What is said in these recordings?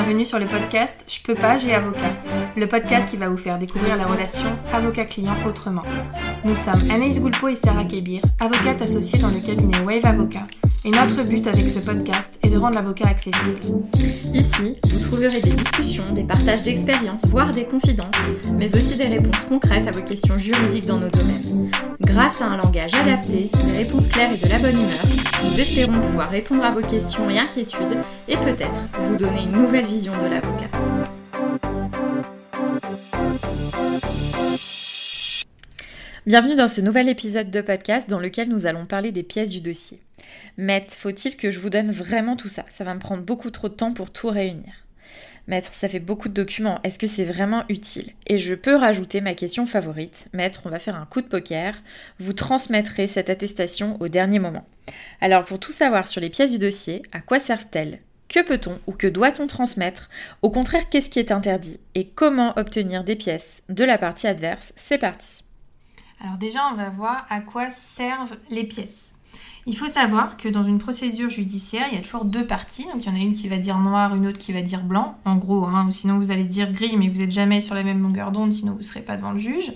bienvenue sur le podcast Je peux pas, j'ai avocat. Le podcast qui va vous faire découvrir la relation avocat-client autrement. Nous sommes Anaïs Goulpo et Sarah Kebir, avocates associées dans le cabinet Wave Avocat. Et notre but avec ce podcast est de rendre l'avocat accessible. Ici, vous trouverez des discussions, des partages d'expériences, voire des confidences, mais aussi des réponses concrètes à vos questions juridiques dans nos domaines. Grâce à un langage adapté, des réponses claires et de la bonne humeur, nous espérons pouvoir répondre à vos questions et inquiétudes et peut-être vous donner une nouvelle vision de l'avocat. Bienvenue dans ce nouvel épisode de podcast dans lequel nous allons parler des pièces du dossier. Maître, faut-il que je vous donne vraiment tout ça? Ça va me prendre beaucoup trop de temps pour tout réunir. Maître, ça fait beaucoup de documents, est-ce que c'est vraiment utile? Et je peux rajouter ma question favorite. Maître, on va faire un coup de poker. Vous transmettrez cette attestation au dernier moment. Alors pour tout savoir sur les pièces du dossier, à quoi servent-elles? Que peut-on ou que doit-on transmettre? Au contraire, qu'est-ce qui est interdit? Et comment obtenir des pièces de la partie adverse? C'est parti. Alors déjà, on va voir à quoi servent les pièces. Il faut savoir que dans une procédure judiciaire, il y a toujours deux parties. Donc il y en a une qui va dire noir, une autre qui va dire blanc, en gros. Hein, ou sinon vous allez dire gris, mais vous n'êtes jamais sur la même longueur d'onde, sinon vous ne serez pas devant le juge.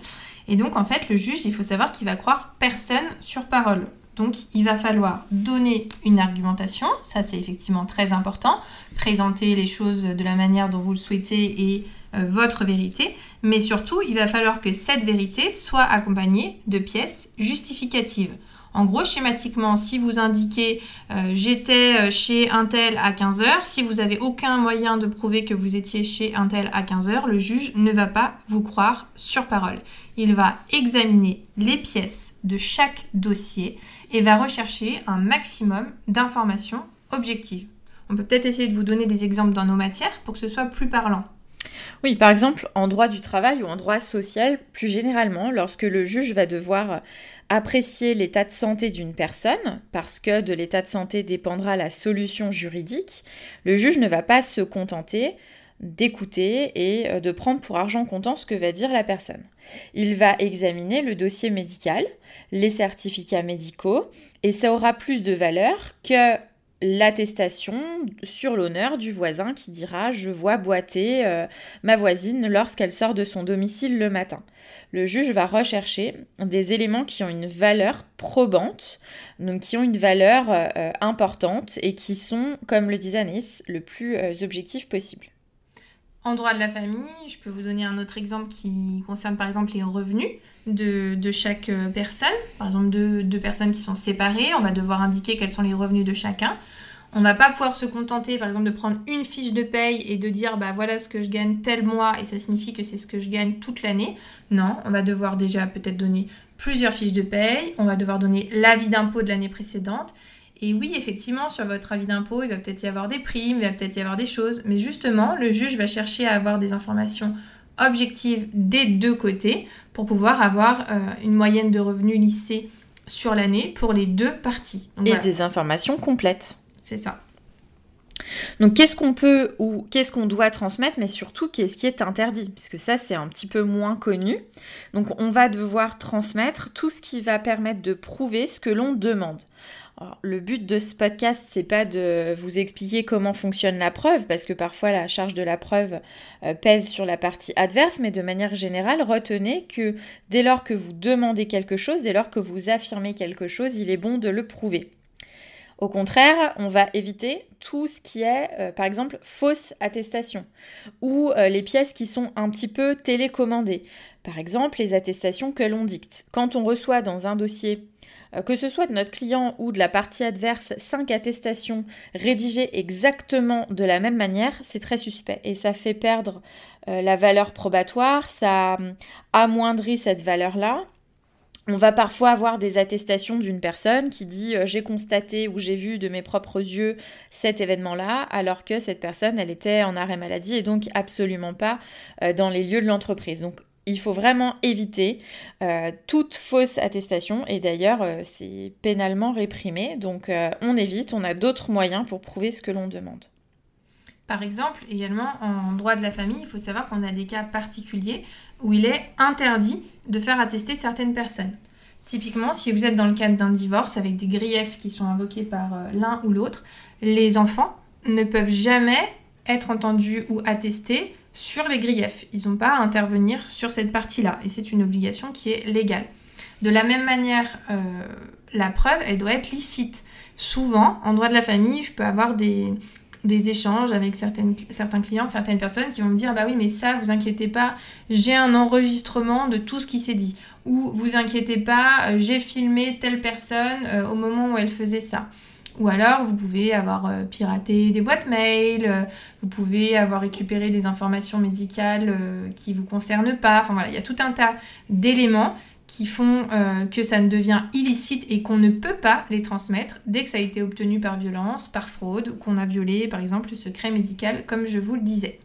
Et donc en fait, le juge, il faut savoir qu'il va croire personne sur parole. Donc il va falloir donner une argumentation, ça c'est effectivement très important, présenter les choses de la manière dont vous le souhaitez et votre vérité, mais surtout il va falloir que cette vérité soit accompagnée de pièces justificatives. En gros, schématiquement, si vous indiquez euh, j'étais euh, chez un tel à 15h, si vous n'avez aucun moyen de prouver que vous étiez chez un tel à 15h, le juge ne va pas vous croire sur parole. Il va examiner les pièces de chaque dossier et va rechercher un maximum d'informations objectives. On peut peut-être essayer de vous donner des exemples dans nos matières pour que ce soit plus parlant. Oui, par exemple, en droit du travail ou en droit social, plus généralement, lorsque le juge va devoir apprécier l'état de santé d'une personne, parce que de l'état de santé dépendra la solution juridique, le juge ne va pas se contenter d'écouter et euh, de prendre pour argent comptant ce que va dire la personne. Il va examiner le dossier médical, les certificats médicaux, et ça aura plus de valeur que l'attestation sur l'honneur du voisin qui dira je vois boiter euh, ma voisine lorsqu'elle sort de son domicile le matin. Le juge va rechercher des éléments qui ont une valeur probante, donc qui ont une valeur euh, importante et qui sont, comme le disait Anis, le plus euh, objectif possible. En droit de la famille, je peux vous donner un autre exemple qui concerne par exemple les revenus de, chaque personne. Par exemple, deux, deux, personnes qui sont séparées, on va devoir indiquer quels sont les revenus de chacun. On va pas pouvoir se contenter, par exemple, de prendre une fiche de paye et de dire, bah voilà ce que je gagne tel mois et ça signifie que c'est ce que je gagne toute l'année. Non, on va devoir déjà peut-être donner plusieurs fiches de paye, on va devoir donner l'avis d'impôt de l'année précédente. Et oui, effectivement, sur votre avis d'impôt, il va peut-être y avoir des primes, il va peut-être y avoir des choses, mais justement, le juge va chercher à avoir des informations objectives des deux côtés pour pouvoir avoir euh, une moyenne de revenus lissés sur l'année pour les deux parties. et des informations complètes. C'est ça. Donc qu'est-ce qu'on peut ou qu'est-ce qu'on doit transmettre, mais surtout qu'est-ce qui est interdit, puisque ça c'est un petit peu moins connu. Donc on va devoir transmettre tout ce qui va permettre de prouver ce que l'on demande. Le but de ce podcast, c'est pas de vous expliquer comment fonctionne la preuve, parce que parfois la charge de la preuve euh, pèse sur la partie adverse, mais de manière générale, retenez que dès lors que vous demandez quelque chose, dès lors que vous affirmez quelque chose, il est bon de le prouver. Au contraire, on va éviter tout ce qui est, euh, par exemple, fausse attestation ou euh, les pièces qui sont un petit peu télécommandées. Par exemple, les attestations que l'on dicte. Quand on reçoit dans un dossier, que ce soit de notre client ou de la partie adverse, cinq attestations rédigées exactement de la même manière, c'est très suspect et ça fait perdre la valeur probatoire, ça amoindrit cette valeur-là on va parfois avoir des attestations d'une personne qui dit euh, j'ai constaté ou j'ai vu de mes propres yeux cet événement-là, alors que cette personne, elle était en arrêt maladie et donc absolument pas euh, dans les lieux de l'entreprise. Il faut vraiment éviter euh, toute fausse attestation et d'ailleurs c'est pénalement réprimé. Donc on évite, on a d'autres moyens pour prouver ce que l'on demande. Par exemple, également en droit de la famille, il faut savoir qu'on a des cas particuliers où il est interdit de faire attester certaines personnes. Typiquement, si vous êtes dans le cadre d'un divorce avec des griefs qui sont invoqués par euh, l'un ou l'autre, les enfants ne peuvent jamais être entendus ou attestés sur les griefs. Ils n'ont pas à intervenir sur cette partie-là. Et c'est une obligation qui est légale. De la même manière, euh, la preuve, elle doit être licite. Souvent, en droit de la famille, je peux avoir des, échanges avec certains clients, certaines personnes qui vont me dire Bah oui, mais ça, vous inquiétez pas, j'ai un enregistrement de tout ce qui s'est dit. Ou vous inquiétez pas, euh, j'ai filmé telle personne euh, au moment où elle faisait ça. Ou alors, vous pouvez avoir euh, piraté des boîtes mail, euh, vous pouvez avoir récupéré des informations médicales euh, qui ne vous concernent pas. Enfin voilà, il y a tout un tas d'éléments qui font que ça ne devient illicite et qu'on ne peut pas les transmettre dès que ça a été obtenu par violence, par fraude, ou qu'on a violé par exemple le secret médical, comme je vous le disais.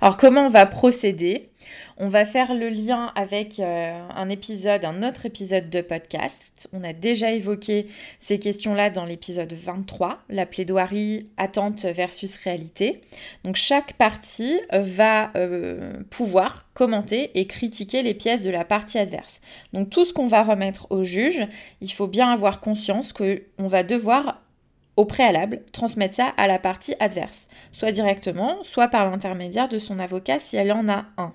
Alors comment on va procéder? On va faire le lien avec euh, un épisode, un autre épisode de podcast. On a déjà évoqué ces questions-là dans l'épisode 23, la plaidoirie attente versus réalité. Donc chaque partie va euh, pouvoir commenter et critiquer les pièces de la partie adverse. Donc tout ce qu'on va remettre au juge, il faut bien avoir conscience qu'on va devoir au préalable, transmettre ça à la partie adverse, soit directement, soit par l'intermédiaire de son avocat si elle en a un.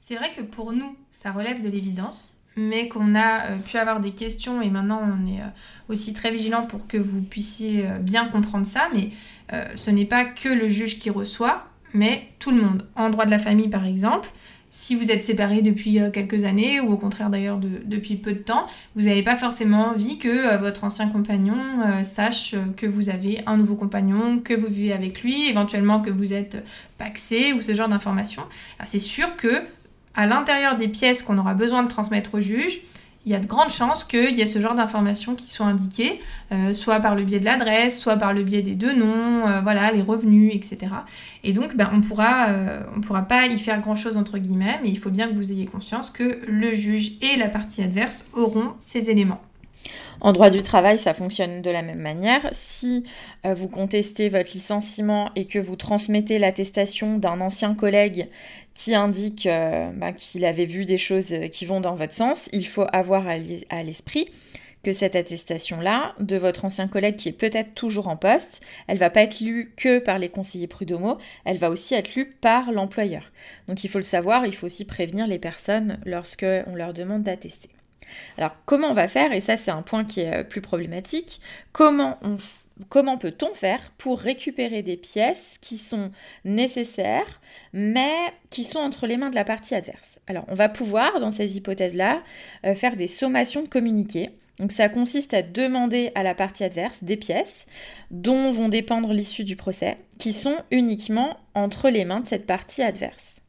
C'est vrai que pour nous, ça relève de l'évidence, mais qu'on a euh, pu avoir des questions et maintenant on est euh, aussi très vigilant pour que vous puissiez euh, bien comprendre ça, mais ce n'est pas que le juge qui reçoit, mais tout le monde. En droit de la famille par exemple, si vous êtes séparés depuis euh, quelques années, ou au contraire d'ailleurs depuis peu de temps, vous n'avez pas forcément envie que euh, votre ancien compagnon euh, sache que vous avez un nouveau compagnon, que vous vivez avec lui, éventuellement que vous êtes paxé ou ce genre d'informations. C'est sûr que à l'intérieur des pièces qu'on aura besoin de transmettre au juge, il y a de grandes chances qu'il y ait ce genre d'informations qui soient indiquées, euh, soit par le biais de l'adresse, soit par le biais des deux noms, euh, voilà, les revenus, etc. Et donc, ben, on pourra, euh, on pourra pas y faire grand-chose entre guillemets, mais il faut bien que vous ayez conscience que le juge et la partie adverse auront ces éléments. En droit du travail, ça fonctionne de la même manière. Si vous contestez votre licenciement et que vous transmettez l'attestation d'un ancien collègue qui indique euh, bah, qu'il avait vu des choses euh, qui vont dans votre sens, il faut avoir à l'esprit que cette attestation-là de votre ancien collègue qui est peut-être toujours en poste, elle va pas être lue que par les conseillers prud'homaux, elle va aussi être lue par l'employeur. Donc il faut le savoir, il faut aussi prévenir les personnes lorsque on leur demande d'attester. Alors comment on va faire et ça c'est un point qui est euh, plus problématique, comment on comment peut-on faire pour récupérer des pièces qui sont nécessaires, mais qui sont entre les mains de la partie adverse? Alors, on va pouvoir, dans ces hypothèses-là, euh, faire des sommations de communiqués. Donc, ça consiste à demander à la partie adverse des pièces dont vont dépendre l'issue du procès, qui sont uniquement entre les mains de cette partie adverse.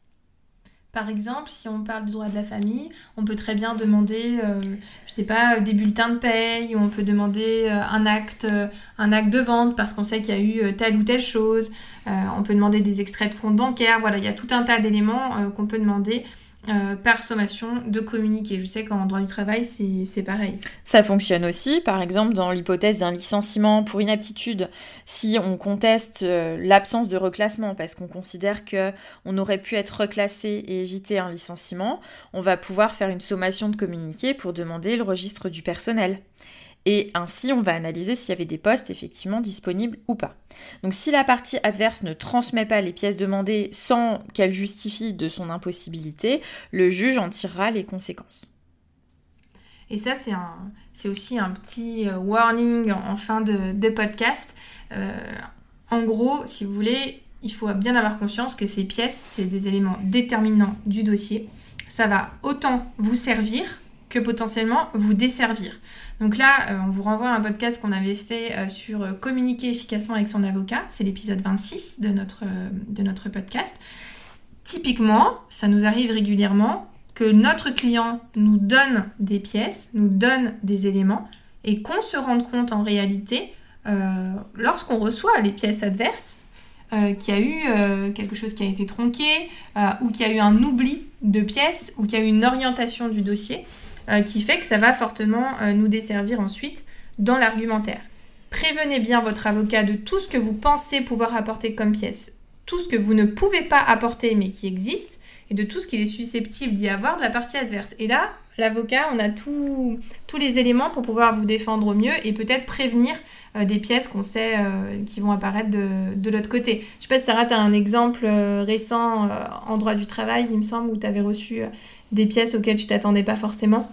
Par exemple, si on parle du droit de la famille, on peut très bien demander, euh, je sais pas, des bulletins de paye, ou on peut demander euh, un acte, euh, un acte de vente parce qu'on sait qu'il y a eu telle ou telle chose. on peut demander des extraits de compte bancaire. Voilà, il y a tout un tas d'éléments qu'on peut demander euh, par sommation de communiquer. Je sais qu'en droit du travail, c'est pareil. Ça fonctionne aussi, par exemple, dans l'hypothèse d'un licenciement pour inaptitude, si on conteste euh, l'absence de reclassement parce qu'on considère que on aurait pu être reclassé et éviter un licenciement, on va pouvoir faire une sommation de communiqué pour demander le registre du personnel. Et ainsi, on va analyser s'il y avait des postes effectivement disponibles ou pas. Donc si la partie adverse ne transmet pas les pièces demandées sans qu'elle justifie de son impossibilité, le juge en tirera les conséquences. Et ça, c'est, aussi un petit euh, warning en fin de, podcast. Euh, en gros, si vous voulez, il faut bien avoir conscience que ces pièces, c'est des éléments déterminants du dossier. Ça va autant vous servir que potentiellement vous desservir. Donc là, euh, on vous renvoie à un podcast qu'on avait fait euh, sur euh, communiquer efficacement avec son avocat. C'est l'épisode 26 de notre, de notre podcast. Typiquement, ça nous arrive régulièrement que notre client nous donne des pièces, nous donne des éléments et qu'on se rende compte en réalité, lorsqu'on reçoit les pièces adverses, qu'il y a eu quelque chose qui a été tronqué, ou qu'il y a eu un oubli de pièces, ou qu'il y a eu une orientation du dossier. Euh, qui fait que ça va fortement euh, nous desservir ensuite dans l'argumentaire. Prévenez bien votre avocat de tout ce que vous pensez pouvoir apporter comme pièce, tout ce que vous ne pouvez pas apporter mais qui existe, et de tout ce qu'il est susceptible d'y avoir de la partie adverse. Et là, l'avocat, on a tous les éléments pour pouvoir vous défendre au mieux et peut-être prévenir euh, des pièces qu'on sait qui vont apparaître de, l'autre côté. Je sais pas si Sarah, tu as un exemple récent en droit du travail, il me semble, où tu avais reçu des pièces auxquelles tu t'attendais pas forcément?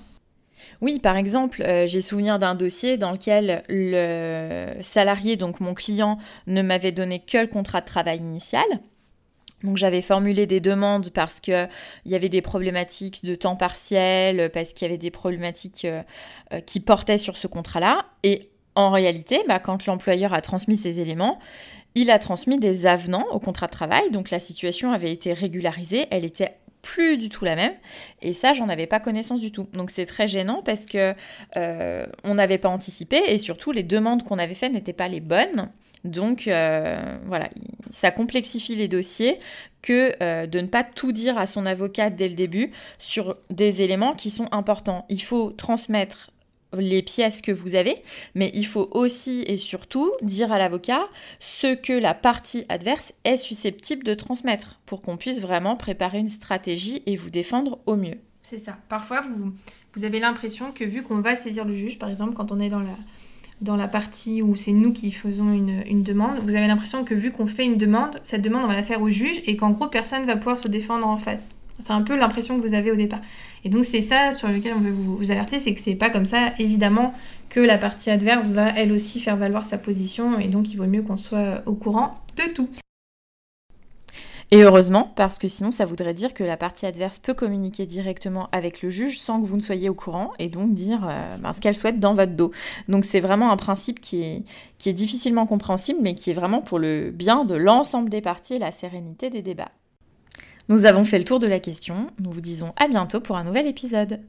Oui, par exemple, j'ai souvenir d'un dossier dans lequel le salarié, donc mon client, ne m'avait donné que le contrat de travail initial. Donc j'avais formulé des demandes parce qu'il y avait des problématiques de temps partiel, parce qu'il y avait des problématiques euh, euh, qui portaient sur ce contrat-là. Et en réalité, bah, quand l'employeur a transmis ces éléments, il a transmis des avenants au contrat de travail. Donc la situation avait été régularisée, elle était plus du tout la même. Et ça, j'en avais pas connaissance du tout. Donc c'est très gênant parce que euh, on n'avait pas anticipé et surtout les demandes qu'on avait faites n'étaient pas les bonnes. Donc euh, voilà, ça complexifie les dossiers que euh, de ne pas tout dire à son avocat dès le début sur des éléments qui sont importants. Il faut transmettre les pièces que vous avez, mais il faut aussi et surtout dire à l'avocat ce que la partie adverse est susceptible de transmettre pour qu'on puisse vraiment préparer une stratégie et vous défendre au mieux. C'est ça. Parfois, vous, avez l'impression que vu qu'on va saisir le juge, par exemple, quand on est dans la, dans la partie où c'est nous qui faisons une, demande, vous avez l'impression que vu qu'on fait une demande, cette demande, on va la faire au juge et qu'en gros, personne ne va pouvoir se défendre en face. C'est un peu l'impression que vous avez au départ. Et donc, c'est ça sur lequel on veut vous, alerter, c'est que c'est pas comme ça, évidemment, que la partie adverse va elle aussi faire valoir sa position et donc il vaut mieux qu'on soit au courant de tout. Et heureusement, parce que sinon ça voudrait dire que la partie adverse peut communiquer directement avec le juge sans que vous ne soyez au courant et donc dire euh, ben, ce qu'elle souhaite dans votre dos. Donc c'est vraiment un principe qui est difficilement compréhensible mais qui est vraiment pour le bien de l'ensemble des parties et la sérénité des débats. Nous avons fait le tour de la question, nous vous disons à bientôt pour un nouvel épisode.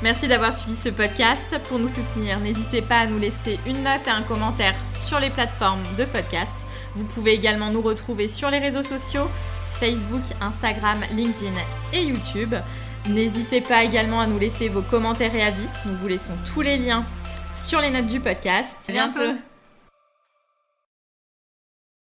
Merci d'avoir suivi ce podcast. Pour nous soutenir, n'hésitez pas à nous laisser une note et un commentaire sur les plateformes de podcast. Vous pouvez également nous retrouver sur les réseaux sociaux Facebook, Instagram, LinkedIn et YouTube. N'hésitez pas également à nous laisser vos commentaires et avis. Nous vous laissons tous les liens sur les notes du podcast. À bientôt.